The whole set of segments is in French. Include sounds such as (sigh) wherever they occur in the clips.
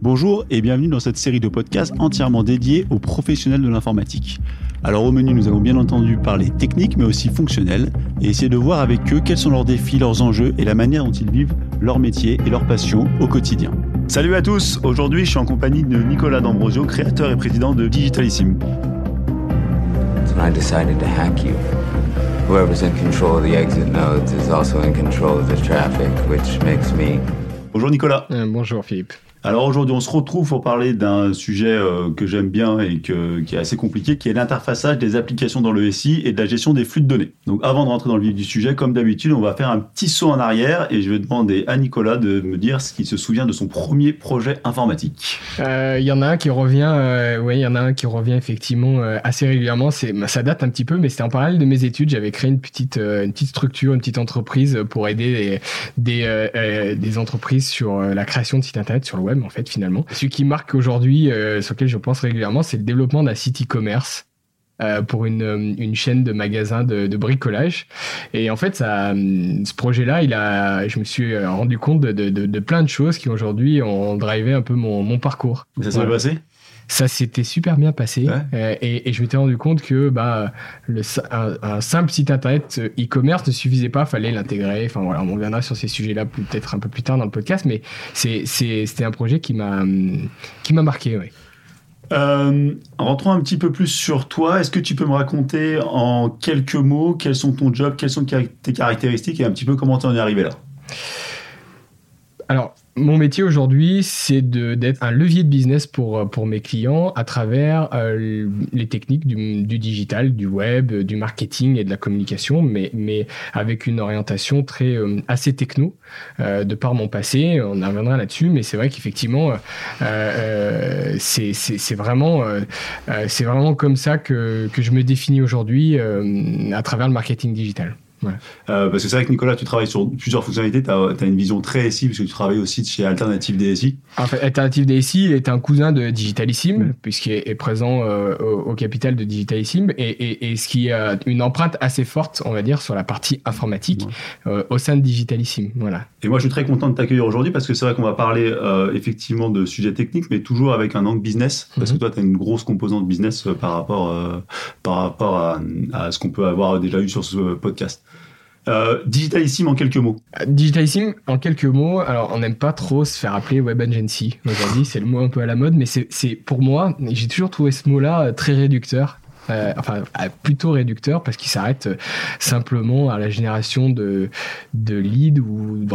Bonjour et bienvenue dans cette série de podcasts entièrement dédiée aux professionnels de l'informatique. Alors au menu, nous allons bien entendu parler technique mais aussi fonctionnel et essayer de voir avec eux quels sont leurs défis, leurs enjeux et la manière dont ils vivent leur métier et leur passion au quotidien. Salut à tous, aujourd'hui je suis en compagnie de Nicolas D'Ambrosio, créateur et président de Digitalissim. I decided to hack you. Whoever's in control of the exit nodes is also in control of the traffic, which makes me. Bonjour Nicolas. Euh, bonjour Philippe. Alors aujourd'hui, on se retrouve pour parler d'un sujet euh, que j'aime bien et qui est assez compliqué, qui est l'interfaçage des applications dans le SI et de la gestion des flux de données. Donc avant de rentrer dans le vif du sujet, comme d'habitude, on va faire un petit saut en arrière et je vais demander à Nicolas de me dire ce qu'il se souvient de son premier projet informatique. Il euh, y en a un qui revient, euh, oui, il y en a un qui revient effectivement assez régulièrement. C'est, ça date un petit peu, mais c'était en parallèle de mes études. J'avais créé une petite, structure, une petite entreprise pour aider des, des entreprises sur la création de sites internet sur le web, en fait, finalement. Ce qui marque aujourd'hui, euh, sur lequel je pense régulièrement, c'est le développement d'un site e-commerce. Euh, pour une, une, chaîne de magasins de, de, bricolage. Et en fait, ça, ce projet-là, il a, je me suis rendu compte de, de, de plein de choses qui aujourd'hui ont drivé un peu mon, mon parcours. Ça s'est passé? Ça s'était super bien passé euh, et, et, je m'étais rendu compte que bah, le, un, simple site internet euh, e-commerce ne suffisait pas, fallait l'intégrer. Enfin voilà, on reviendra sur ces sujets-là peut-être un peu plus tard dans le podcast, mais c'était un projet qui m'a qui m'a marqué. Ouais. Euh, rentrons un petit peu plus sur toi. Est-ce que tu peux me raconter en quelques mots quels sont ton job, quelles sont tes caractéristiques et un petit peu comment tu en es arrivé là? Alors, mon métier aujourd'hui, c'est d'être un levier de business pour, euh, pour mes clients à travers euh, les techniques du, du, digital, du web, du marketing et de la communication, mais, mais avec une orientation très euh, assez techno euh, de par mon passé. On en reviendra là-dessus, mais c'est vrai qu'effectivement, euh, c'est vraiment, c'est vraiment comme ça que, que je me définis aujourd'hui à travers le marketing digital. Ouais. Euh, parce que c'est vrai que Nicolas, tu travailles sur plusieurs fonctionnalités, tu as, une vision très SI, parce que tu travailles aussi chez Alternative DSI. En fait, Alternative DSI, est un cousin de Digitalissim, mm. puisqu'il est, présent euh, au, capital de Digitalissim, et, et, et, ce qui a une empreinte assez forte, on va dire, sur la partie informatique euh, au sein de Digitalissim. Voilà. Et moi, je suis très content de t'accueillir aujourd'hui, parce que c'est vrai qu'on va parler effectivement de sujets techniques, mais toujours avec un angle business, parce que mm-hmm. toi, tu as une grosse composante business par rapport, par rapport à, à ce qu'on peut avoir déjà eu sur ce podcast. Euh, en quelques mots. Digitalissime en quelques mots. Alors, on n'aime pas trop se faire appeler web agency aujourd'hui. c'est le mot un peu à la mode, mais c'est pour moi, j'ai toujours trouvé ce mot-là très réducteur. Euh, enfin plutôt réducteur parce qu'il s'arrête euh, simplement à la génération de, de leads ou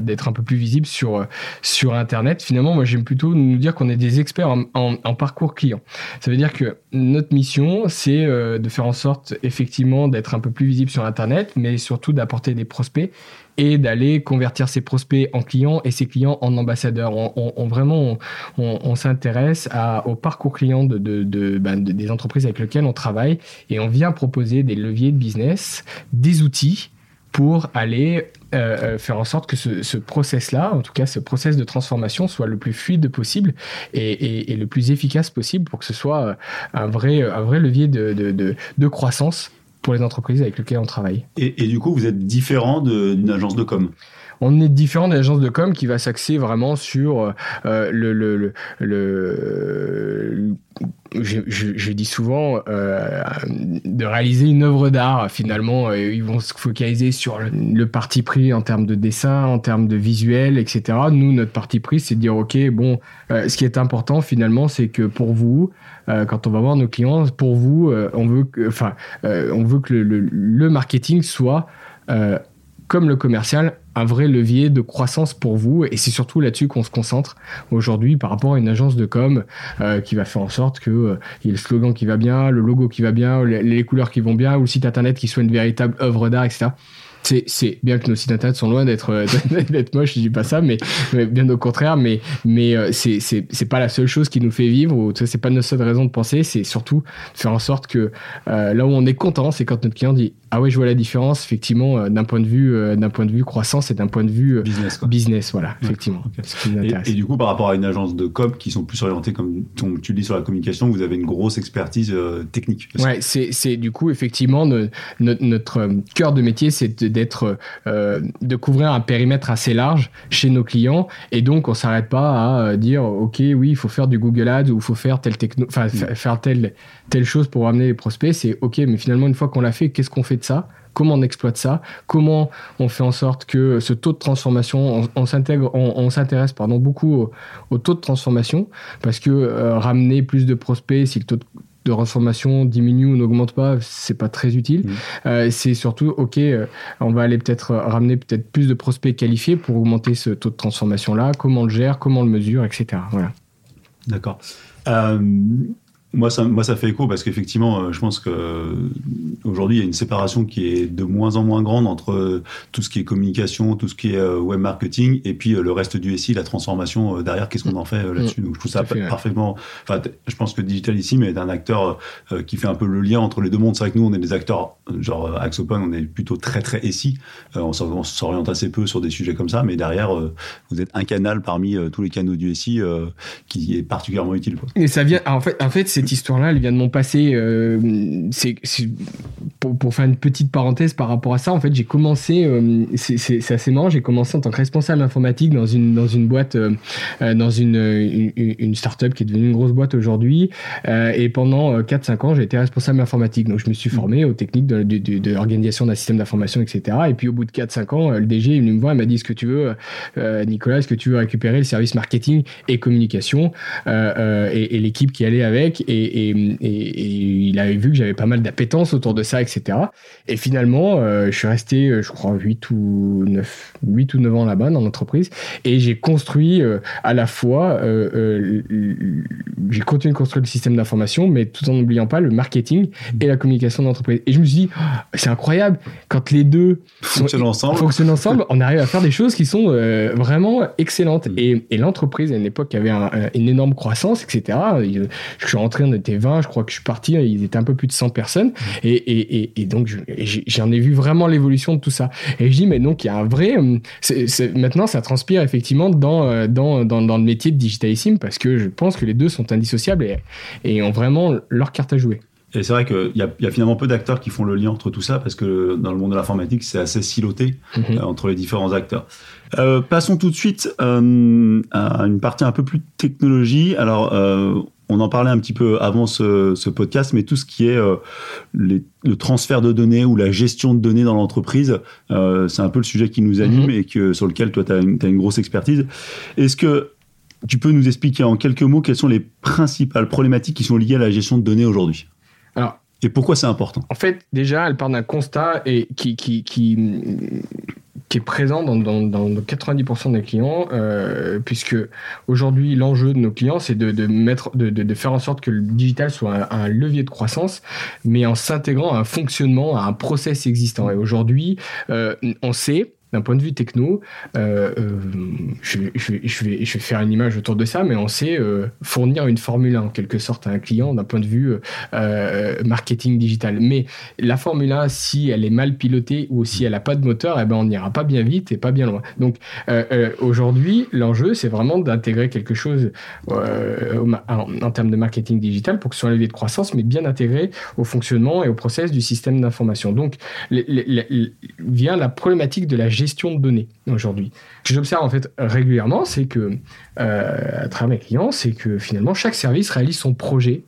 d'être un peu plus visible sur, sur Internet. Finalement, moi j'aime plutôt nous dire qu'on est des experts en, en, parcours client. Ça veut dire que notre mission, c'est euh, de faire en sorte effectivement d'être un peu plus visible sur Internet, mais surtout d'apporter des prospects et d'aller convertir ses prospects en clients et ses clients en ambassadeurs. On, vraiment, on, s'intéresse au parcours client de, de, ben, de, des entreprises avec lesquelles on travaille et on vient proposer des leviers de business, des outils pour aller euh, euh, faire en sorte que ce, ce process-là, en tout cas ce process de transformation, soit le plus fluide possible et, et, et, le plus efficace possible pour que ce soit euh, un vrai, un vrai levier de, de, de croissance pour les entreprises avec lesquelles on travaille. Et, du coup, vous êtes différent d'une agence de com? On est différent d'une agence de com qui va s'axer vraiment sur euh, le, le, le, le je, dis souvent euh, de réaliser une œuvre d'art finalement ils vont se focaliser sur le, parti pris en termes de dessin en termes de visuel etc nous notre parti pris c'est de dire ok bon euh, ce qui est important finalement c'est que pour vous euh, quand on va voir nos clients, pour vous, euh, on veut que, euh, on veut que le marketing soit comme le commercial, un vrai levier de croissance pour vous. Et c'est surtout là-dessus qu'on se concentre aujourd'hui par rapport à une agence de com euh, qui va faire en sorte que euh, y ait le slogan qui va bien, le logo qui va bien, les, les, couleurs qui vont bien, ou le site internet qui soit une véritable œuvre d'art, etc c'est bien que nos sites internet sont loin d'être euh, (laughs) d'être moches, je dis pas ça, mais, bien au contraire. Mais mais euh, c'est c'est pas la seule chose qui nous fait vivre. Ou c'est pas notre seule raison de penser. C'est surtout faire en sorte que euh, là où on est content, c'est quand notre client dit ah ouais je vois la différence effectivement d'un point de vue d'un point de vue croissance et d'un point de vue business business voilà effectivement. Et, et, du coup par rapport à une agence de com qui sont plus orientées comme tu le dis sur la communication, vous avez une grosse expertise technique. Ouais c'est c'est du coup effectivement notre, notre cœur de métier c'est d'être, de couvrir un périmètre assez large chez nos clients. Et donc, on s'arrête pas à dire, OK, oui, il faut faire du Google Ads ou il faut faire telle techno, enfin, mm. faire telle, telle chose pour ramener les prospects. C'est OK, mais finalement, une fois qu'on l'a fait, qu'est-ce qu'on fait de ça? comment on exploite ça, comment on fait en sorte que ce taux de transformation, on, s'intègre, on, s'intéresse pardon beaucoup au, taux de transformation? Parce que euh, ramener plus de prospects si le taux de, transformation diminue ou n'augmente pas, c'est pas très utile. Mmh. Euh, c'est surtout, ok, euh, on va aller peut-être ramener peut-être plus de prospects qualifiés pour augmenter ce taux de transformation là. Comment on le gère, comment on le mesure, etc. Voilà. D'accord. Moi ça, moi, ça fait écho parce qu'effectivement, euh, je pense que euh, il y a une séparation qui est de moins en moins grande entre euh, tout ce qui est communication, tout ce qui est web marketing, et puis le reste du SI, la transformation derrière. Qu'est-ce qu'on en fait là-dessus Donc, je trouve ça parfaitement. Enfin, je pense que Digitalissime est un acteur qui fait un peu le lien entre les deux mondes. C'est vrai que nous, on est des acteurs genre Axopen, on est plutôt très très SI. on s'oriente assez peu sur des sujets comme ça, mais derrière, vous êtes un canal parmi tous les canaux du SI qui est particulièrement utile. Quoi. Et ça vient. En fait, en fait cette histoire-là, elle vient de mon passé. Euh, c'est pour, faire une petite parenthèse par rapport à ça. En fait, j'ai commencé, euh, c'est assez marrant, j'ai commencé en tant que responsable informatique dans une, dans une boîte, euh, dans une, une, une start-up qui est devenue une grosse boîte aujourd'hui. et pendant 4-5 ans, j'ai été responsable informatique. Donc, je me suis formé aux techniques de, de, l'organisation d'un système d'information, etc. Et puis, au bout de 4-5 ans, le DG, il me voit, il m'a dit Est-ce que tu veux, Nicolas, est-ce que tu veux récupérer le service marketing et communication et, et l'équipe qui allait avec et, il avait vu que j'avais pas mal d'appétence autour de ça, etc. Et finalement, euh, je suis resté, euh, je crois, 8 ou 9, 8 ou 9 ans là-bas dans l'entreprise et j'ai construit euh, à la fois, j'ai continué de construire le système d'information, mais tout en n'oubliant pas le marketing et la communication d'entreprise. Et je me suis dit, oh, c'est incroyable, quand les deux fonctionnent ensemble, fonctionnent ensemble (laughs) on arrive à faire des choses qui sont vraiment excellentes. Mm. Et, l'entreprise, à une époque, avait une énorme croissance, etc. Je suis rentré on était 20, je crois que je suis parti, ils étaient un peu plus de 100 personnes. Et, et, et, donc, j'en ai vu vraiment l'évolution de tout ça. Et je dis, mais donc, il y a un vrai. Hum, maintenant, ça transpire effectivement dans, euh, dans, dans, dans, le métier de digitalissime parce que je pense que les deux sont indissociables et, et ont vraiment leur carte à jouer. Et c'est vrai qu'il y, y, a finalement peu d'acteurs qui font le lien entre tout ça, parce que dans le monde de l'informatique, c'est assez siloté mhm. euh, entre les différents acteurs. Euh, passons tout de suite euh, à une partie un peu plus technologie. Alors, euh, on en parlait un petit peu avant ce, podcast, mais tout ce qui est euh, le transfert de données ou la gestion de données dans l'entreprise, euh, c'est un peu le sujet qui nous anime mhm. et que, sur lequel toi, tu as, une grosse expertise. Est-ce que tu peux nous expliquer en quelques mots quelles sont les principales problématiques qui sont liées à la gestion de données aujourd'hui? Alors, et pourquoi c'est important? En fait, déjà, elle part d'un constat et qui, qui, qui, qui est présent dans, dans, dans 90% des clients, euh, puisque aujourd'hui l'enjeu de nos clients, c'est de, de, mettre, de, de, faire en sorte que le digital soit un, levier de croissance, mais en s'intégrant à un fonctionnement, à un process existant. Et aujourd'hui, euh, on sait d'un point de vue techno, euh, euh, je, vais, faire une image autour de ça, mais on sait euh, fournir une Formule 1 en quelque sorte à un client d'un point de vue marketing digital. Mais la Formule 1, si elle est mal pilotée ou si elle n'a pas de moteur, eh ben on n'ira pas bien vite et pas bien loin. Donc aujourd'hui, l'enjeu, c'est vraiment d'intégrer quelque chose en, termes de marketing digital pour que ce soit un levier de croissance, mais bien intégré au fonctionnement et au process du système d'information. Donc vient la problématique de la gestion de données aujourd'hui. Ce que j'observe en fait régulièrement, c'est que euh, à travers mes clients, c'est que finalement chaque service réalise son projet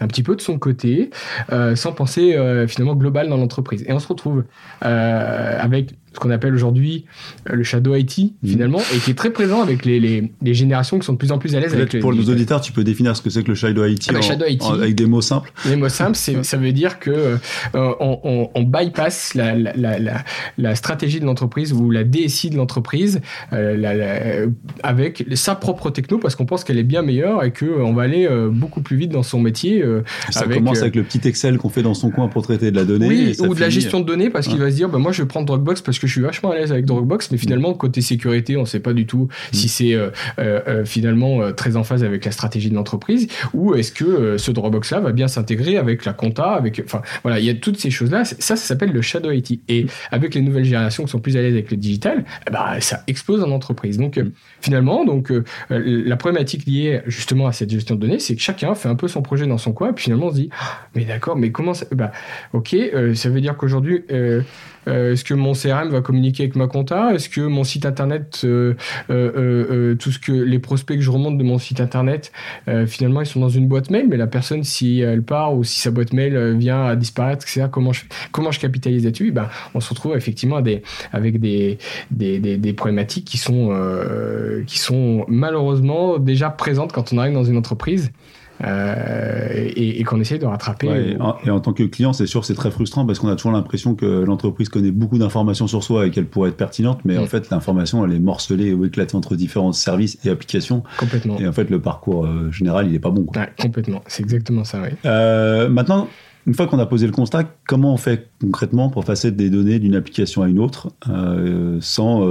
un petit peu de son côté, euh, sans penser euh, finalement global dans l'entreprise. Et on se retrouve avec ce qu'on appelle aujourd'hui euh, le shadow IT mmh. finalement et qui est très présent avec les, les, les, générations qui sont de plus en plus à l'aise avec pour nos auditeurs tu peux définir ce que c'est que le shadow IT, ah bah, avec des mots simples. Les mots simples ça veut dire que euh, on, on, bypass la, la, la, la, stratégie de l'entreprise ou la DSI de l'entreprise euh, avec sa propre techno parce qu'on pense qu'elle est bien meilleure et que on va aller beaucoup plus vite dans son métier ça commence avec le petit Excel qu'on fait dans son coin pour traiter de la donnée oui, ou de la gestion de données parce qu'il va se dire bah, moi je vais prendre Dropbox parce que je suis vachement à l'aise avec Dropbox, mais finalement, côté sécurité, on ne sait pas du tout si mm. c'est euh, euh, euh, finalement très en phase avec la stratégie de l'entreprise, ou est-ce que ce Dropbox-là va bien s'intégrer avec la compta, avec, enfin, voilà, il y a toutes ces choses-là. Ça, ça s'appelle le shadow IT. Et mm. avec les nouvelles générations qui sont plus à l'aise avec le digital, ben, ça explose en entreprise. Donc, mm. finalement, donc, la problématique liée justement à cette gestion de données, c'est que chacun fait un peu son projet dans son coin, et puis finalement, on se dit, ah, mais d'accord, mais comment ça, bah, ok, ça veut dire qu'aujourd'hui, est-ce que mon CRM va communiquer avec ma compta? Est-ce que mon site internet, euh, tout ce que les prospects que je remonte de mon site internet, finalement, ils sont dans une boîte mail, mais la personne, si elle part ou si sa boîte mail vient à disparaître, etc., comment je, comment je capitalise là-dessus? Ben, On se retrouve effectivement des, avec des, des, des, problématiques qui sont, qui sont malheureusement déjà présentes quand on arrive dans une entreprise. Euh, et, qu'on essaye de rattraper. et, en, tant que client, c'est sûr, c'est très frustrant parce qu'on a toujours l'impression que l'entreprise connaît beaucoup d'informations sur soi et qu'elle pourrait être pertinente, mais en mm. fait, l'information, elle est morcelée ou éclatée entre différents services et applications. Complètement. Et en fait, le parcours euh, général, il n'est pas bon. complètement, c'est exactement ça, oui. Euh, maintenant, une fois qu'on a posé le constat, comment on fait concrètement pour passer des données d'une application à une autre sans,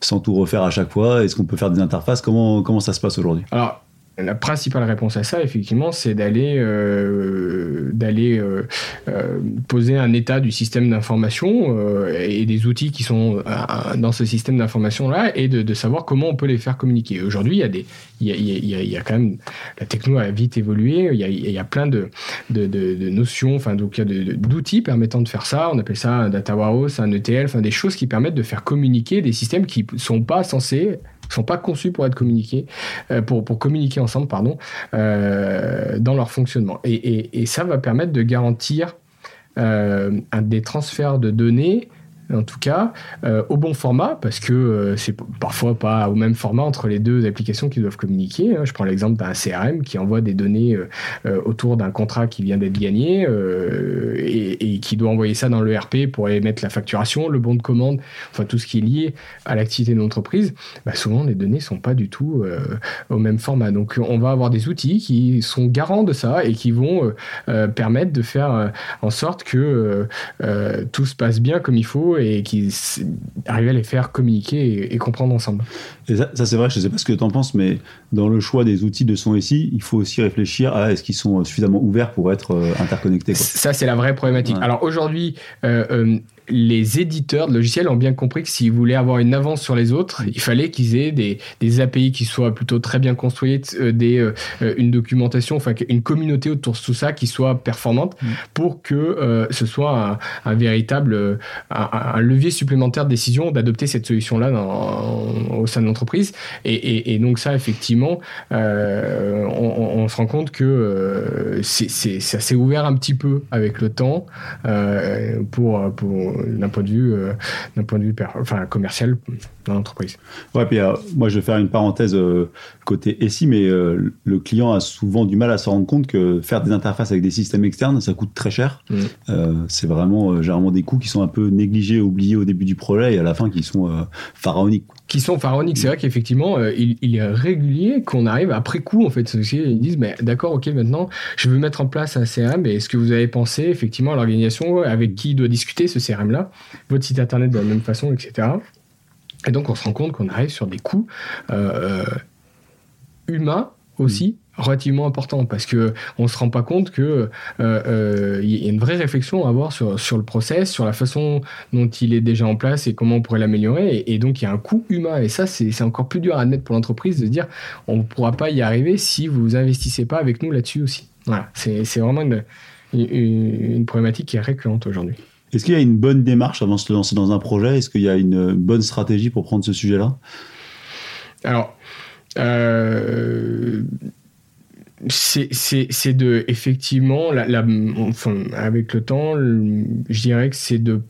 sans tout refaire à chaque fois? Est-ce qu'on peut faire des interfaces? Comment, comment ça se passe aujourd'hui? Alors, la principale réponse à ça, effectivement, c'est d'aller euh, euh, euh, poser un état du système d'information et des outils qui sont dans ce système d'information là, et de, savoir comment on peut les faire communiquer. Aujourd'hui, il y a des quand même la techno a vite évolué. Il y a, plein de, notions, enfin donc d'outils permettant de faire ça. On appelle ça un data warehouse, un ETL, enfin des choses qui permettent de faire communiquer des systèmes qui sont pas censés sont pas conçus pour être communiqués, euh, pour, communiquer ensemble, pardon, euh, dans leur fonctionnement. Et, et, ça va permettre de garantir euh, des transferts de données en tout cas, euh, au bon format, parce que euh, c'est parfois pas au même format entre les deux applications qui doivent communiquer. Hein. Je prends l'exemple d'un CRM qui envoie des données euh, autour d'un contrat qui vient d'être gagné et, qui doit envoyer ça dans l'ERP pour émettre la facturation, le bon de commande, enfin tout ce qui est lié à l'activité de l'entreprise. Bah, souvent, les données sont pas du tout au même format. Donc, on va avoir des outils qui sont garants de ça et qui vont permettre de faire en sorte que tout se passe bien comme il faut et qui arrivaient à les faire communiquer et, comprendre ensemble. Et ça, c'est vrai, je ne sais pas ce que tu en penses, mais dans le choix des outils de son SI, il faut aussi réfléchir à est-ce qu'ils sont suffisamment ouverts pour être euh, interconnectés. Ça, c'est la vraie problématique. Alors aujourd'hui, euh, euh, les éditeurs de logiciels ont bien compris que s'ils voulaient avoir une avance sur les autres, il fallait qu'ils aient des, des, API qui soient plutôt très bien construites, euh, des, euh, une documentation, enfin une communauté autour de tout ça qui soit performante mm. pour que euh, ce soit un, véritable un, levier supplémentaire de décision d'adopter cette solution-là au sein de Et, et, donc ça, effectivement, on, on, se rend compte que c'est, ça s'est ouvert un petit peu avec le temps pour, pour d'un point de vue, euh, d'un point de vue enfin, commercial dans l'entreprise. Ouais, puis euh, moi je vais faire une parenthèse euh, côté SI, mais le client a souvent du mal à se rendre compte que faire des interfaces avec des systèmes externes, ça coûte très cher. Mm. c'est vraiment généralement des coûts qui sont un peu négligés, oubliés au début du projet et à la fin qui sont pharaoniques qui sont pharaoniques. C'est vrai qu'effectivement, euh, il, est régulier qu'on arrive après coup, en fait. Ils disent, mais d'accord, ok, maintenant, je veux mettre en place un CRM, mais est-ce que vous avez pensé effectivement à l'organisation avec qui doit discuter ce CRM-là, votre site internet de la même façon, etc. Et donc, on se rend compte qu'on arrive sur des coûts euh, euh, humains aussi relativement important parce que on se rend pas compte que euh, euh, il y a une vraie réflexion à avoir sur, sur le process, sur la façon dont il est déjà en place et comment on pourrait l'améliorer. Et, donc il y a un coût humain et ça c'est encore plus dur à admettre pour l'entreprise de dire on ne pourra pas y arriver si vous investissez pas avec nous là-dessus aussi. Voilà, c'est vraiment une, une, problématique qui est récurrente aujourd'hui. Est-ce qu'il y a une bonne démarche avant de se lancer dans un projet? Est-ce qu'il y a une bonne stratégie pour prendre ce sujet-là? Alors, euh, c'est de effectivement la, enfin, avec le temps je dirais que c'est de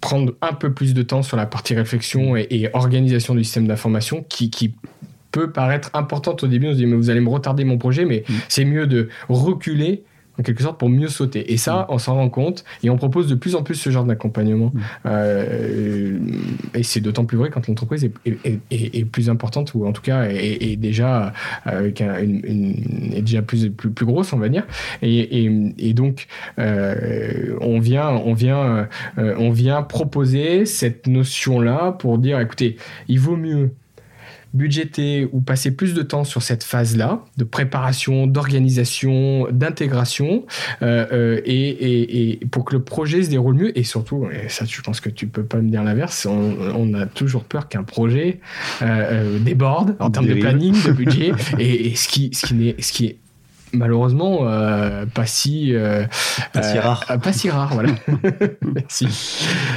prendre un peu plus de temps sur la partie réflexion et, organisation du système d'information qui, qui peut paraître importante au début on se dit mais vous allez me retarder mon projet mais mm. c'est mieux de reculer en quelque sorte pour mieux sauter. Et ça, mm. on s'en rend compte et on propose de plus en plus ce genre d'accompagnement. Mm. Euh, et c'est d'autant plus vrai quand l'entreprise est, plus importante ou en tout cas est, déjà avec une, est déjà plus, plus, plus grosse, on va dire. Et, donc euh, on vient on vient euh, on vient proposer cette notion là pour dire écoutez, il vaut mieux budgéter ou passer plus de temps sur cette phase-là de préparation, d'organisation, d'intégration, euh, euh, et, pour que le projet se déroule mieux. Et surtout, et ça, je pense que tu peux pas me dire l'inverse, on, a toujours peur qu'un projet euh, déborde en termes de planning, de budget, (laughs) et, ce qui, ce qui, est, ce qui est malheureusement euh, pas si euh, pas si euh, rare. pas si rare voilà. (laughs) Merci.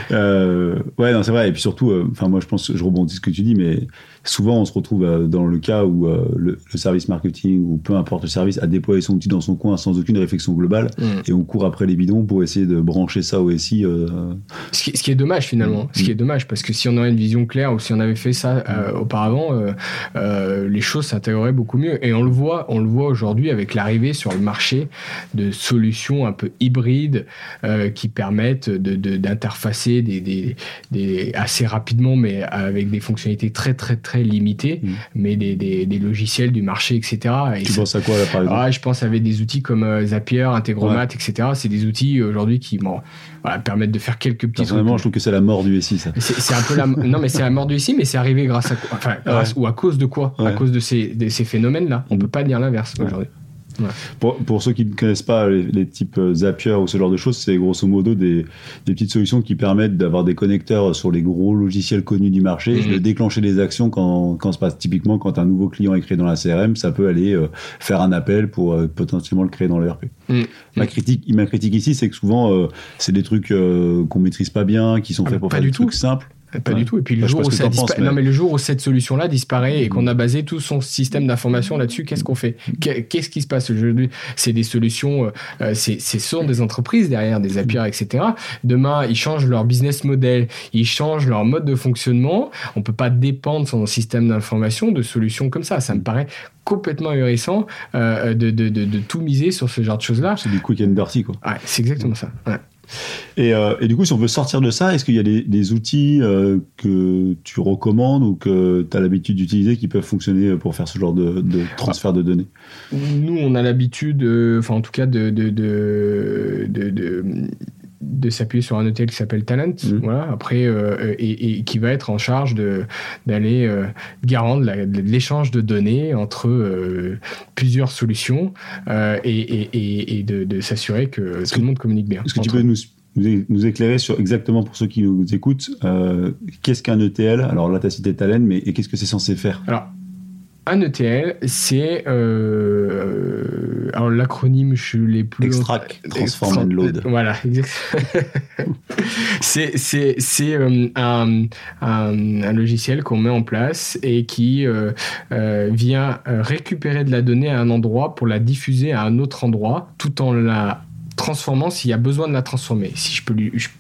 Ouais non c'est vrai et puis surtout enfin moi je pense je rebondis ce que tu dis mais souvent on se retrouve dans le cas où le, service marketing ou peu importe le service a déployé son outil dans son coin sans aucune réflexion globale mm. et on court après les bidons pour essayer de brancher ça au SI ce qui, ce, qui, est dommage finalement mm. ce qui est dommage parce que si on avait une vision claire ou si on avait fait ça auparavant les choses s'intégreraient beaucoup mieux et on le voit on le voit aujourd'hui avec la arriver sur le marché de solutions un peu hybrides euh, qui permettent d'interfacer de, des, des, assez rapidement, mais avec des fonctionnalités très très très limitées, mmh. mais des, logiciels du marché, etc. Et tu penses à quoi là par exemple? Ah, Je pense avec des outils comme euh, Zapier, Integromat, etc. C'est des outils aujourd'hui qui bon, permettent de faire quelques petits. Personnellement, je trouve que c'est la mort du SI. Ça. C'est un peu la non mais c'est la mort du SI, mais c'est arrivé grâce à enfin grâce, ou à cause de quoi? À cause de ces, de ces phénomènes là. On peut pas dire l'inverse aujourd'hui. Pour, pour, ceux qui ne connaissent pas les, types euh, Zapier ou ce genre de choses, c'est grosso modo des, des, petites solutions qui permettent d'avoir des connecteurs sur les gros logiciels connus du marché, mhm. de déclencher des actions quand, quand se passe typiquement quand un nouveau client est créé dans la CRM, ça peut aller euh, faire un appel pour euh, potentiellement le créer dans l'ERP. Mhm. Ma critique, ma critique ici, c'est que souvent c'est des trucs qu'on maîtrise pas bien, qui sont ah, faits pour faire des trucs simples. Pas du tout. Et puis le, jour où ça non, mais le jour où cette solution-là disparaît et qu'on a basé tout son système d'information là-dessus, qu'est-ce qu'on fait? Qu'est-ce qui se passe aujourd'hui? C'est des solutions, euh, euh, c'est ce sont des entreprises derrière, des Zapier, etc. Demain, ils changent leur business model, ils changent leur mode de fonctionnement. On peut pas dépendre un système d'information de solutions comme ça. Ça me paraît complètement ahurissant euh, de, de, de, de, tout miser sur ce genre de choses-là. C'est du quick and dirty, quoi. Ouais, c'est exactement ça. Ouais. Euh, et, du coup, si on veut sortir de ça, est-ce qu'il y a des, outils euh, que tu recommandes ou que tu as l'habitude d'utiliser qui peuvent fonctionner pour faire ce genre de, transfert de données? Nous, on a l'habitude, euh, enfin en tout cas, de, s'appuyer sur un hôtel qui s'appelle Talent, mmh. voilà, après, et, qui va être en charge d'aller euh, garant de l'échange de, données entre plusieurs solutions et, de, s'assurer que tout le monde communique bien. Est-ce que tu peux nous nous, éclairer sur exactement pour ceux qui nous écoutent, euh, qu'est-ce qu'un ETL Alors là, tu as cité Talent, mais qu'est-ce que c'est censé faire? Alors, un ETL, c'est. Euh, alors l'acronyme, je l'ai plus. Extract, Transform and Load. Voilà, exactement. (laughs) c'est euh, un, un, logiciel qu'on met en place et qui vient récupérer de la donnée à un endroit pour la diffuser à un autre endroit tout en la transformant s'il y a besoin de la transformer. Si je peux,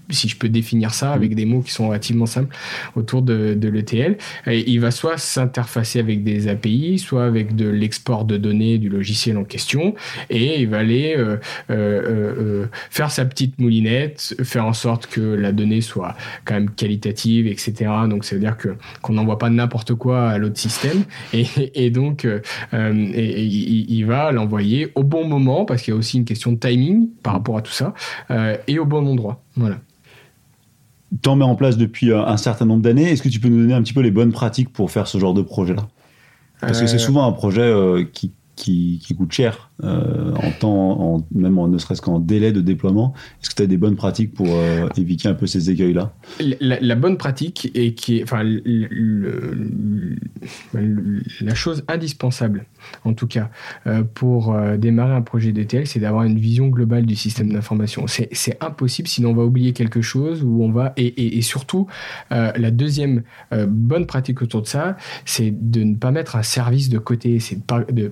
si je peux définir ça avec mm. des mots qui sont relativement simples autour de, de l'ETL, il va soit s'interfacer avec des API, soit avec de l'export de données du logiciel en question, et il va aller euh, euh, euh, faire sa petite moulinette, faire en sorte que la donnée soit quand même qualitative, etc. Donc ça veut dire que qu'on n'envoie pas n'importe quoi à l'autre système, (laughs) et, et donc et, il, va l'envoyer au bon moment parce qu'il y a aussi une question de timing par rapport à tout ça, euh, et au bon endroit. Voilà. Tu en mets en place depuis euh, un certain nombre d'années. Est-ce que tu peux nous donner un petit peu les bonnes pratiques pour faire ce genre de projet-là? Parce que c'est euh, souvent un projet qui, qui, coûte cher en temps, même en, ne serait-ce qu'en délai de déploiement. Est-ce que tu as des bonnes pratiques pour éviter un peu ces écueils-là? La, bonne pratique et qui est, enfin, la chose indispensable en tout cas, euh, pour euh, démarrer un projet d'ETL, c'est d'avoir une vision globale du système d'information. C'est impossible, sinon on va oublier quelque chose, ou on va et, surtout euh, la deuxième bonne pratique autour de ça, c'est de ne pas mettre un service de côté. C'est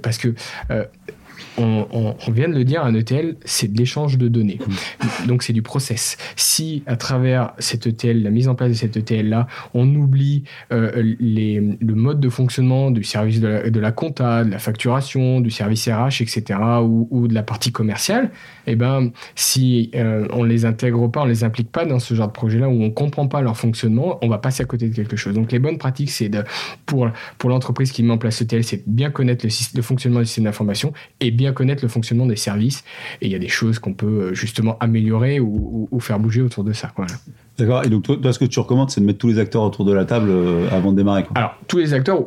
parce que on, vient de le dire, un ETL, c'est de l'échange de données. Donc c'est du process. Si à travers cet ETL, la mise en place de cet ETL-là, on oublie euh, le mode de fonctionnement du service de la, compta, de la facturation, du service RH, etc., ou, de la partie commerciale, eh ben, si euh, on les intègre pas, on les implique pas dans ce genre de projet-là, où on comprend pas leur fonctionnement, on va passer à côté de quelque chose. Donc les bonnes pratiques, c'est pour, pour l'entreprise qui met en place ETL, c'est bien connaître le, le fonctionnement du système d'information et bien connaître le fonctionnement des services. Et il y a des choses qu'on peut euh, justement améliorer ou, faire bouger autour de ça. D'accord. Et donc, toi, ce que tu recommandes, c'est de mettre tous les acteurs autour de la table euh, avant de démarrer. Alors, tous les acteurs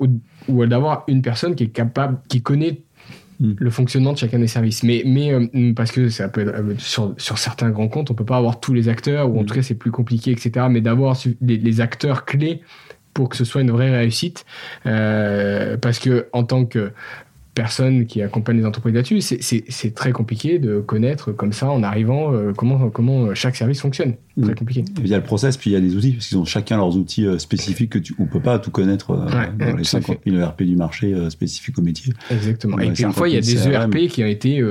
ou, d'avoir une personne qui est capable, qui connaît hmm. le fonctionnement de chacun des services. Mais, mais euh, parce que ça peut être, sur, sur, certains grands comptes, on peut pas avoir tous les acteurs, ou en hmm. tout cas c'est plus compliqué, etc. Mais d'avoir les, les, acteurs clés pour que ce soit une vraie réussite. parce que en tant que personnes qui accompagnent les entreprises là-dessus, c'est très compliqué de connaître comme ça en arrivant euh, comment, comment chaque service fonctionne. Très compliqué. Il y a le process, puis il y a les outils, parce qu'ils ont chacun leurs outils euh, spécifiques que tu, on peut pas tout connaître euh, dans les 50 000 ERP du marché spécifiques au métier. Exactement. Et puis parfois, il y a des ERP qui ont été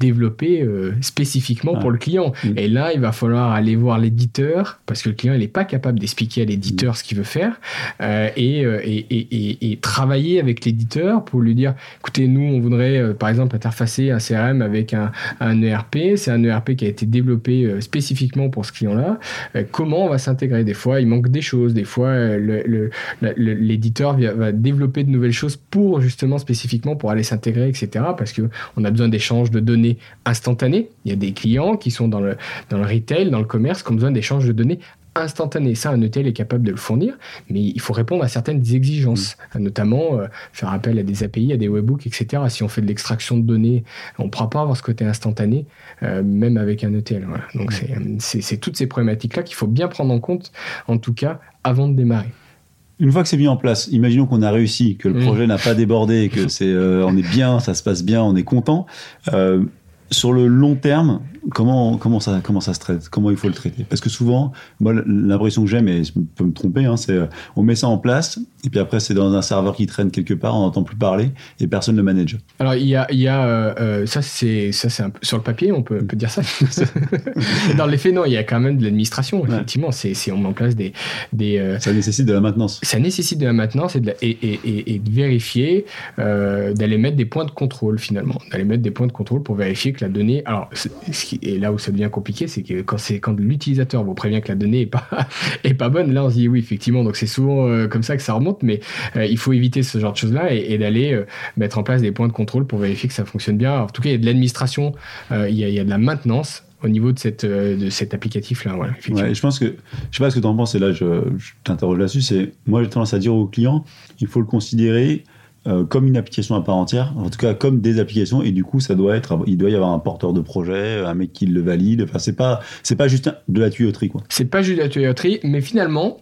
développés spécifiquement pour le client. Mm. Et là, il va falloir aller voir l'éditeur, parce que le client, il n'est pas capable d'expliquer à l'éditeur mm. ce qu'il veut faire, et, et, et, et travailler avec l'éditeur pour lui dire écoutez, nous, on voudrait euh, par exemple interfacer un CRM avec un, un ERP. C'est un ERP qui a été développé euh, spécifiquement pour ce client-là. Euh, comment on va s'intégrer? Des fois, il manque des choses. Des fois, l'éditeur le, va développer de nouvelles choses pour justement spécifiquement pour aller s'intégrer, etc. Parce qu'on a besoin d'échanges de données instantanés. Il y a des clients qui sont dans le, dans le retail, dans le commerce, qui ont besoin d'échanges de données instantané. Ça, un ETL est capable de le fournir, mais il faut répondre à certaines exigences, mm. notamment euh, faire appel à des API, à des webhooks, etc. Si on fait de l'extraction de données, on ne pourra pas avoir ce côté instantané, euh, même avec un ETL. Donc, mm. c'est toutes ces problématiques-là qu'il faut bien prendre en compte, en tout cas, avant de démarrer. Une fois que c'est mis en place, imaginons qu'on a réussi, que le mm. projet n'a pas débordé, que c'est, euh, on est bien, ça se passe bien, on est content. sur le long terme, comment, comment, ça, comment ça se traite? Comment il faut le traiter? Parce que souvent, moi, l'impression que j'ai, mais je peux me tromper, hein, c'est euh, on met ça en place, et puis après, c'est dans un serveur qui traîne quelque part, on n'entend plus parler, et personne ne le manage. Alors, il y a, il y a euh, euh, ça, c'est un peu sur le papier, on peut, peut dire ça. (laughs) dans les faits, non, il y a quand même de l'administration, effectivement. C'est on met en place des. des ça nécessite de la maintenance. Ça nécessite de la maintenance et de, et, et, et, de vérifier, d'aller mettre des points de contrôle, finalement. D'aller mettre des points de contrôle pour vérifier que la donnée. Alors, ce qui et là où ça devient compliqué, c'est que quand l'utilisateur vous prévient que la donnée est pas (laughs) est pas bonne, là on se dit oui effectivement. Donc c'est souvent euh, comme ça que ça remonte, mais euh, il faut éviter ce genre de choses là et, d'aller euh, mettre en place des points de contrôle pour vérifier que ça fonctionne bien. en tout cas, il y a de l'administration, il, y a de la maintenance au niveau de, cette, de cet applicatif-là. Voilà, je pense que, je sais pas ce que tu en penses, et là je, je t'interroge là-dessus, c'est moi j'ai tendance à dire aux clients, il faut le considérer euh, comme une application à part entière, en tout cas comme des applications, et du coup, ça doit être, il doit y avoir un porteur de projet, un mec qui le valide. Enfin, c'est pas, c'est pas juste de la tuyauterie, quoi. C'est pas juste de la tuyauterie, mais finalement,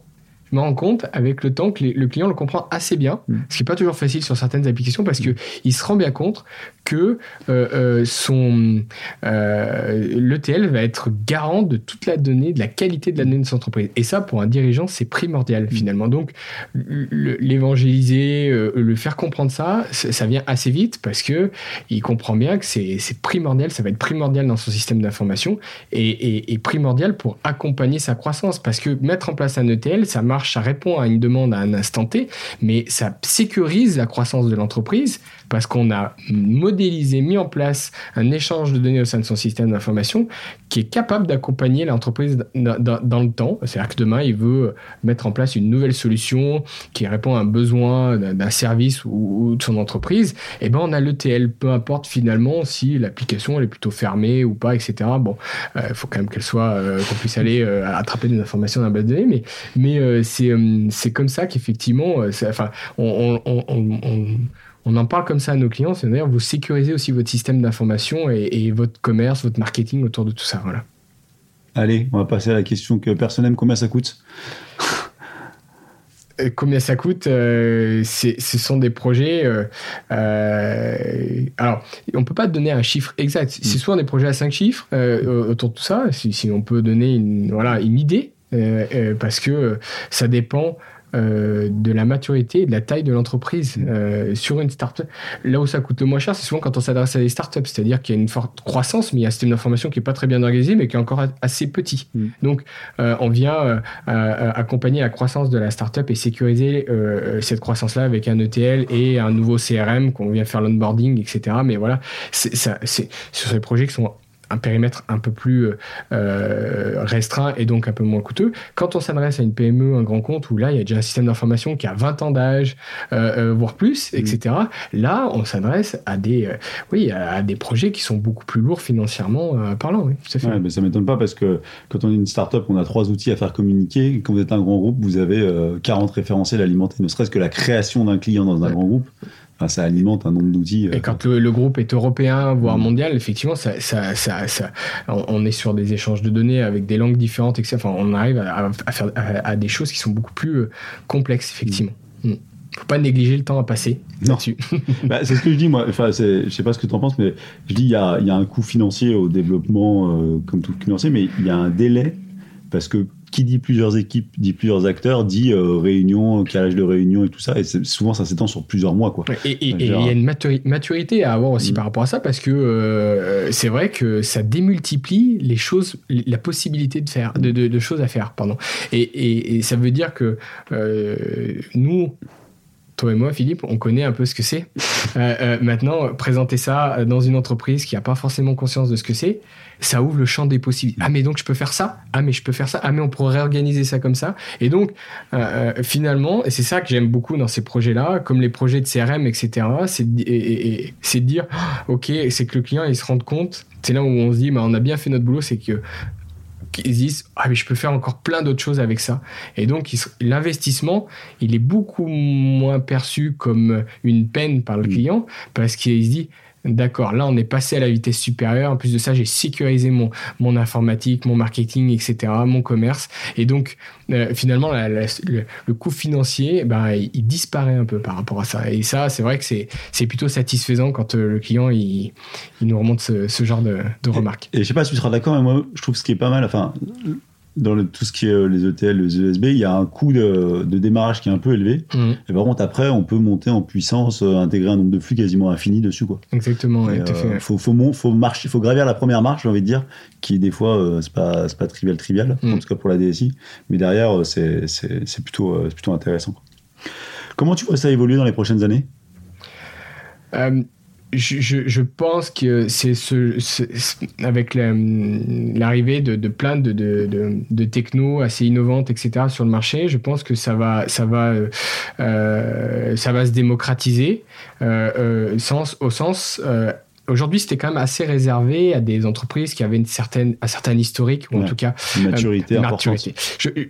je me rends compte avec le temps que le client le comprend assez bien, mm. ce qui n'est pas toujours facile sur certaines applications parce mm. qu'il se rend bien compte que euh, euh, son euh, l'ETL va être garant de toute la donnée, de la qualité de la donnée de son entreprise. Et ça, pour un dirigeant, c'est primordial mm. finalement. Donc, l'évangéliser, le faire comprendre ça, ça vient assez vite parce que il comprend bien que c'est primordial, ça va être primordial dans son système d'information et, et primordial pour accompagner sa croissance parce que mettre en place un ETL, ça marche ça répond à une demande à un instant T, mais ça sécurise la croissance de l'entreprise parce qu'on a modélisé, mis en place un échange de données au sein de son système d'information qui est capable d'accompagner l'entreprise dans, le temps. C'est-à-dire que demain, il veut mettre en place une nouvelle solution qui répond à un besoin d'un service ou, de son entreprise. Et eh ben, on a l'ETL, peu importe finalement si l'application est plutôt fermée ou pas, etc. Bon, il euh, faut quand même qu'elle soit, euh, qu'on puisse aller euh, attraper des informations dans la base de données, mais, c'est comme ça qu'effectivement, enfin, on en parle comme ça à nos clients, c'est-à-dire vous sécurisez aussi votre système d'information et, votre commerce, votre marketing autour de tout ça. Voilà. Allez, on va passer à la question que personne n'aime. Combien ça coûte? Euh, Combien ça coûte euh, Ce sont des projets. Euh, alors, on ne peut pas donner un chiffre exact. C'est mm. souvent des projets à 5 chiffres autour de tout ça. Si, on peut donner une, voilà, une idée, parce que ça dépend euh, de la maturité et de la taille de l'entreprise euh, sur une startup. Là où ça coûte le moins cher, c'est souvent quand on s'adresse à des startups, c'est-à-dire qu'il y a une forte croissance, mais il y a un système d'information qui est pas très bien organisé, mais qui est encore assez petit. Mm. Donc, euh, on vient accompagner la croissance de la startup et sécuriser cette croissance-là avec un ETL et un nouveau CRM qu'on vient faire l'onboarding, etc. Mais voilà, c'est sur ces projets qui sont un périmètre un peu plus euh, restreint et donc un peu moins coûteux. Quand on s'adresse à une PME, un grand compte, où là, il y a déjà un système d'information qui a 20 ans d'âge, euh, euh, voire plus, etc., là, on s'adresse à des, oui, à, des projets qui sont beaucoup plus lourds financièrement parlant. Oui, ça ne m'étonne pas parce que quand on est une start-up, on a trois outils à faire communiquer. Quand vous êtes un grand groupe, vous avez 40 référentiels alimentés, ne serait-ce que la création d'un client dans un grand groupe ça alimente un nombre d'outils. Et euh, quand le, groupe est européen, voire mm. mondial, effectivement, ça, ça, ça, on est sur des échanges de données avec des langues différentes, etc. Enfin, on arrive à, faire à, des choses qui sont beaucoup plus euh, complexes, effectivement. Mm. faut pas négliger le temps à passer non. dessus (laughs) bah, c'est ce que je dis, moi. Enfin, je sais pas ce que tu en penses, mais je dis il y a, y a, un coût financier au développement, euh, comme tout financier, mais il y a un délai parce que qui dit plusieurs équipes, dit plusieurs acteurs, dit euh, réunion, calage de réunion et tout ça. Et souvent, ça s'étend sur plusieurs mois. Quoi. Et il y a une maturité à avoir aussi mm. par rapport à ça, parce que euh, c'est vrai que ça démultiplie les choses, la possibilité de faire, de, de, choses à faire. Pardon. Et, et, ça veut dire que euh, nous, toi et moi, Philippe, on connaît un peu ce que c'est. (laughs) maintenant, présenter ça dans une entreprise qui n'a pas forcément conscience de ce que c'est, ça ouvre le champ des possibilités. Ah, mais donc je peux faire ça? Ah, mais je peux faire ça? Ah, mais on pourrait réorganiser ça comme ça? Et donc, euh, euh, finalement, et c'est ça que j'aime beaucoup dans ces projets-là, comme les projets de CRM, etc., c'est de, dire, (gasps) OK, c'est que le client, il se rende compte, c'est là où on se dit, bah, on a bien fait notre boulot, c'est que qu'ils disent ah mais je peux faire encore plein d'autres choses avec ça. Et donc l'investissement il est beaucoup moins perçu comme une peine par le client parce qu'il se dit D'accord, là on est passé à la vitesse supérieure. En plus de ça, j'ai sécurisé mon, mon informatique, mon marketing, etc., mon commerce. Et donc, euh, finalement, le, coût financier, ben, il, disparaît un peu par rapport à ça. Et ça, c'est vrai que c'est plutôt satisfaisant quand euh, le client il, il, nous remonte ce, genre de, de remarques. Et, et, je sais pas si tu seras d'accord, mais moi, je trouve ce qui est pas mal, enfin, dans tout ce qui est euh, les ETL, les ESB, il y a un coût de, démarrage qui est un peu élevé. Mmh. Et par contre, après, on peut monter en puissance, euh, intégrer un nombre de flux quasiment infini dessus. Quoi. Exactement. Il euh, faut, faut, faut, marcher, faut gravir la première marche, j'ai envie de dire, qui des fois, c'est pas, pas trivial, trivial, mmh. en tout cas pour la DSI. Mais derrière, c'est plutôt, plutôt intéressant. Comment tu vois ça évoluer dans les prochaines années? Je, je, pense que c'est ce, avec l'arrivée de, de, plein de, de, de, techno assez innovantes, etc., sur le marché, je pense que ça va, ça va, euh, ça va se démocratiser euh, euh, au sens euh, Aujourd'hui, c'était quand même assez réservé à des entreprises qui avaient une certaine, un certain historique, ou en tout cas une maturité, maturité.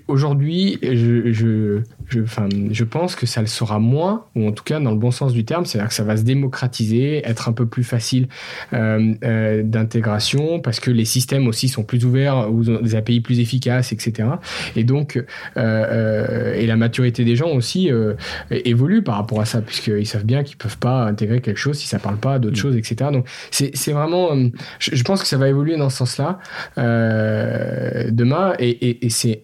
Aujourd'hui, je, je, je, je pense que ça le sera moins, ou en tout cas dans le bon sens du terme, c'est-à-dire que ça va se démocratiser, être un peu plus facile euh, euh, d'intégration, parce que les systèmes aussi sont plus ouverts, ou des API plus efficaces, etc. Et donc, euh, euh, et la maturité des gens aussi euh, évolue par rapport à ça, puisqu'ils savent bien qu'ils peuvent pas intégrer quelque chose si ça parle pas d'autre mm. chose, etc. Donc, c'est vraiment. Euh, je, pense que ça va évoluer dans ce sens-là euh, demain, et, c'est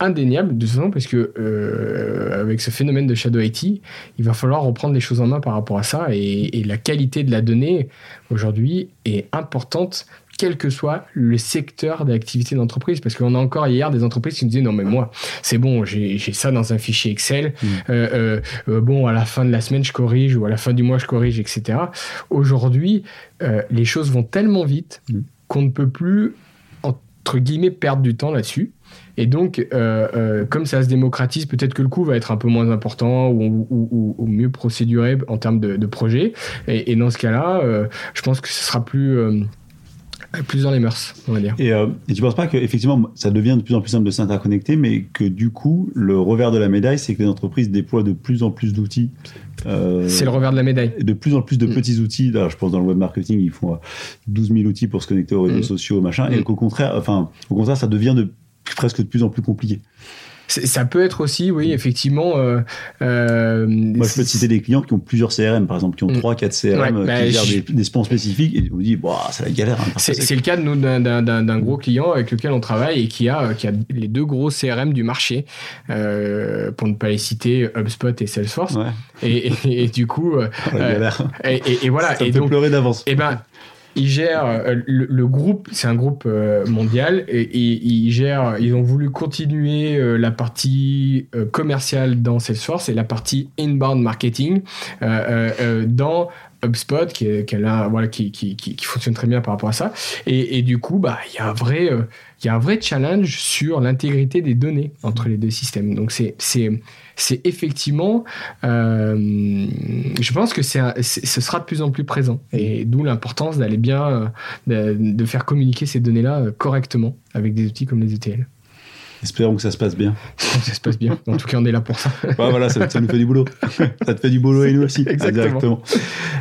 indéniable de toute façon parce que euh, avec ce phénomène de shadow IT, il va falloir reprendre les choses en main par rapport à ça et la qualité de la donnée aujourd'hui est importante quel que soit le secteur d'activité d'entreprise. Parce qu'on a encore hier des entreprises qui nous disaient non mais moi c'est bon, j'ai ça dans un fichier Excel. Mm. Euh, euh, euh, bon à la fin de la semaine je corrige ou à la fin du mois je corrige, etc. Aujourd'hui les choses vont tellement vite mm. qu'on ne peut plus entre guillemets perdre du temps là-dessus. Et donc, comme ça se démocratise, peut-être que le coût va être un peu moins important ou, mieux procéduré en termes de, projet. Et, et, dans ce cas-là, je pense que ce sera plus plus dans les mœurs, on va dire. Et, euh, et tu penses pas qu'effectivement, ça devient de plus en plus simple de s'interconnecter, mais que du coup, le revers de la médaille, c'est que les entreprises déploient de plus en plus d'outils. Euh, c'est le revers de la médaille. De plus en plus de mm. petits outils. Là, je pense dans le web marketing, ils font 12 euh, 000 outils pour se connecter aux réseaux mm. sociaux, machin, et mm. qu'au contraire, enfin, au contraire, ça devient de presque de plus en plus compliqué. Ça peut être aussi, oui, effectivement. Euh, euh, Moi, je peux te citer des clients qui ont plusieurs CRM, par exemple, qui ont 3, 4 CRM, bah, qui gèrent des, des spans spécifiques, et vous dites, c'est la galère. Hein, c'est le cas de nous d'un gros client avec lequel on travaille et qui a, qui a les deux gros CRM du marché, euh, pour ne pas les citer, HubSpot et Salesforce. Et, et, du coup, (laughs) et, et, voilà. Ça et donc, pleurer d'avance. Et ben, ils gèrent euh, le, groupe, c'est un groupe euh, mondial et, ils gèrent, ils ont voulu continuer euh, la partie commerciale dans Salesforce et la partie inbound marketing dans HubSpot qui, voilà, qui, qui, fonctionne très bien par rapport à ça. Et, du coup, bah, il y a un vrai, il y a un vrai challenge sur l'intégrité des données entre les deux systèmes. Donc c'est, c'est, c'est effectivement, euh, je pense que c'est, ce sera de plus en plus présent. Et d'où l'importance d'aller bien, euh, de, faire communiquer ces données-là euh, correctement avec des outils comme les ETL. Espérons que ça se passe bien. ça se passe bien. En tout cas, on est là pour ça. voilà, ça, nous fait du boulot. (laughs) ça te fait du boulot et nous aussi. Exactement.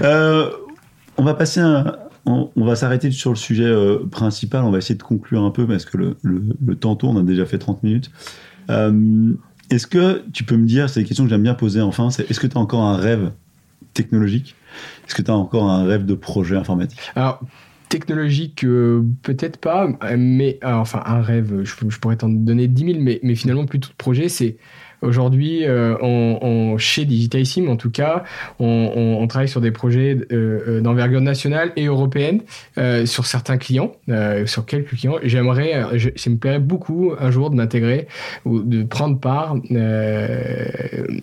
on va passer un, on, va s'arrêter sur le sujet principal. On va essayer de conclure un peu parce que le, le, temps tourne. On a déjà fait 30 minutes. Est-ce que tu peux me dire, c'est une question que j'aime bien poser enfin, c'est est-ce que tu as encore un rêve technologique? Est-ce que tu as encore un rêve de projet informatique? Alors, technologique, euh, peut-être pas, mais enfin, un rêve, je, pourrais t'en donner 10 000, mais, mais finalement, plutôt de projet, c'est Aujourd'hui, euh, on, chez Digitalissime, en tout cas, on, travaille sur des projets euh, euh, d'envergure nationale et européenne sur certains clients, sur quelques clients. J'aimerais, ça me plairait beaucoup un jour de m'intégrer ou de prendre part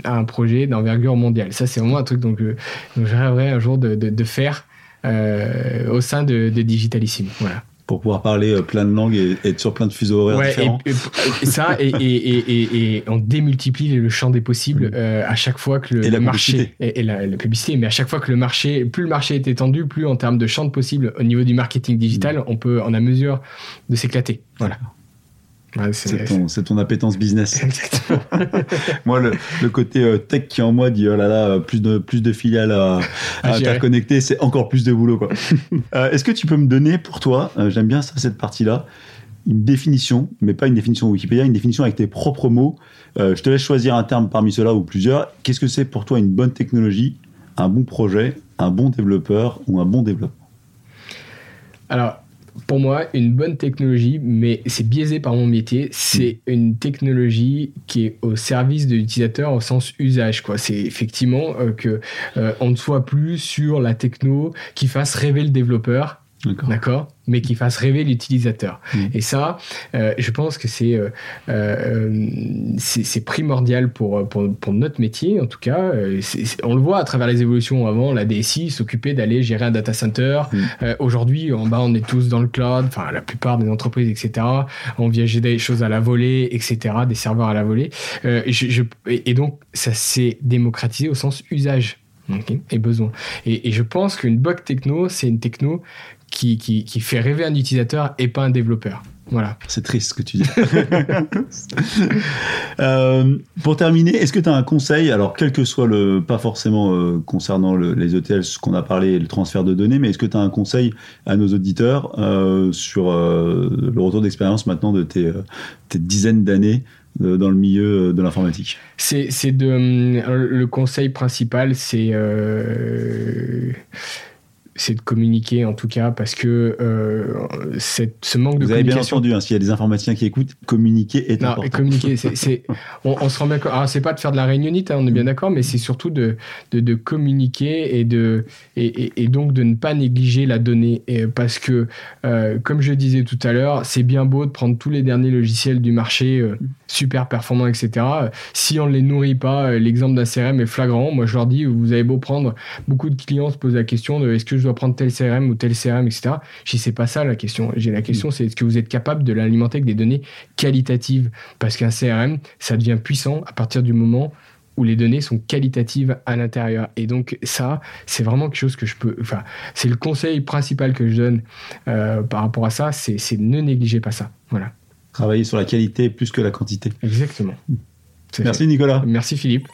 à un projet d'envergure mondiale. Ça, c'est vraiment un truc donc, je rêverais un jour de, faire au sein de, de Digitalissime. Voilà pour pouvoir parler euh, plein de langues et, être sur plein de fuseaux horaires différents. Et, ça, et, on démultiplie le champ des possibles mm. euh, à chaque fois que le, marché et, la, publicité, mais à chaque fois que le marché, plus le marché est étendu, plus en termes de champ de possibles au niveau du marketing digital, mm. on peut en a mesure de s'éclater. Voilà c'est ton, appétence business. (laughs) (laughs) moi, le, côté euh, tech qui en moi dit oh là là, plus de, plus de filiales à, à interconnecter, c'est encore plus de boulot. Quoi. (laughs) Euh, est-ce que tu peux me donner pour toi, euh, j'aime bien ça, cette partie-là, une définition, mais pas une définition Wikipédia, une définition avec tes propres mots. je te laisse choisir un terme parmi ceux-là ou plusieurs. Qu'est-ce que c'est pour toi une bonne technologie, un bon projet, un bon développeur ou un bon développement? Alors, pour moi, une bonne technologie, mais c'est biaisé par mon métier, c'est mm. une technologie qui est au service de l'utilisateur au sens usage. Quoi. C'est effectivement euh, que euh, on ne soit plus sur la techno qui fasse rêver le développeur, D'accord. Mais qui fasse rêver l'utilisateur. Mm. Et ça, euh, je pense que c'est euh, euh, c'est primordial pour, pour, pour, notre métier, en tout cas. on le voit à travers les évolutions. Avant, la DSI s'occupait d'aller gérer un data center. Mm. Aujourd'hui, en bas, on est tous dans le cloud, enfin, la plupart des entreprises, etc. On vient gérer des choses à la volée, etc., des serveurs à la volée. Je, et donc, ça s'est démocratisé au sens usage. et besoin. Et, et, je pense qu'une bug techno, c'est une techno qui, qui, fait rêver un utilisateur et pas un développeur. Voilà. C'est triste ce que tu dis. (laughs) Euh, pour terminer, est-ce que tu as un conseil, alors quel que soit le, pas forcément euh, concernant les ETL, ce qu'on a parlé, le transfert de données, mais est-ce que tu as un conseil à nos auditeurs euh, sur le retour d'expérience maintenant de tes, tes dizaines d'années dans le milieu de l'informatique? C'est de le conseil principal, c'est c'est de communiquer en tout cas parce que euh, ce manque de Vous avez bien entendu, hein, s'il y a des informaticiens qui écoutent, communiquer est non, important. Communiquer, (laughs) c'est, on, se rend bien Alors, c'est pas de faire de la réunionnite, hein, on est bien d'accord, mais c'est surtout de, de, de, communiquer et, de, et, et, donc de ne pas négliger la donnée. Et parce que, euh, comme je disais tout à l'heure, c'est bien beau de prendre tous les derniers logiciels du marché, euh, super performants, etc. Si on ne les nourrit pas, euh, l'exemple d'un CRM est flagrant. Moi, je leur dis, vous avez beau prendre, beaucoup de clients se posent la question de est-ce que je dois prendre tel CRM ou tel CRM, etc. Je dis, c'est pas ça la question. J'ai la question, c'est est-ce que vous êtes capable de l'alimenter avec des données qualitatives? Parce qu'un CRM, ça devient puissant à partir du moment où les données sont qualitatives à l'intérieur. Et donc ça, c'est vraiment quelque chose que je peux... Enfin, c'est le conseil principal que je donne euh, par rapport à ça, c'est ne négligez pas ça. Voilà. Travailler sur la qualité plus que la quantité. Exactement. Merci Nicolas. Merci Philippe.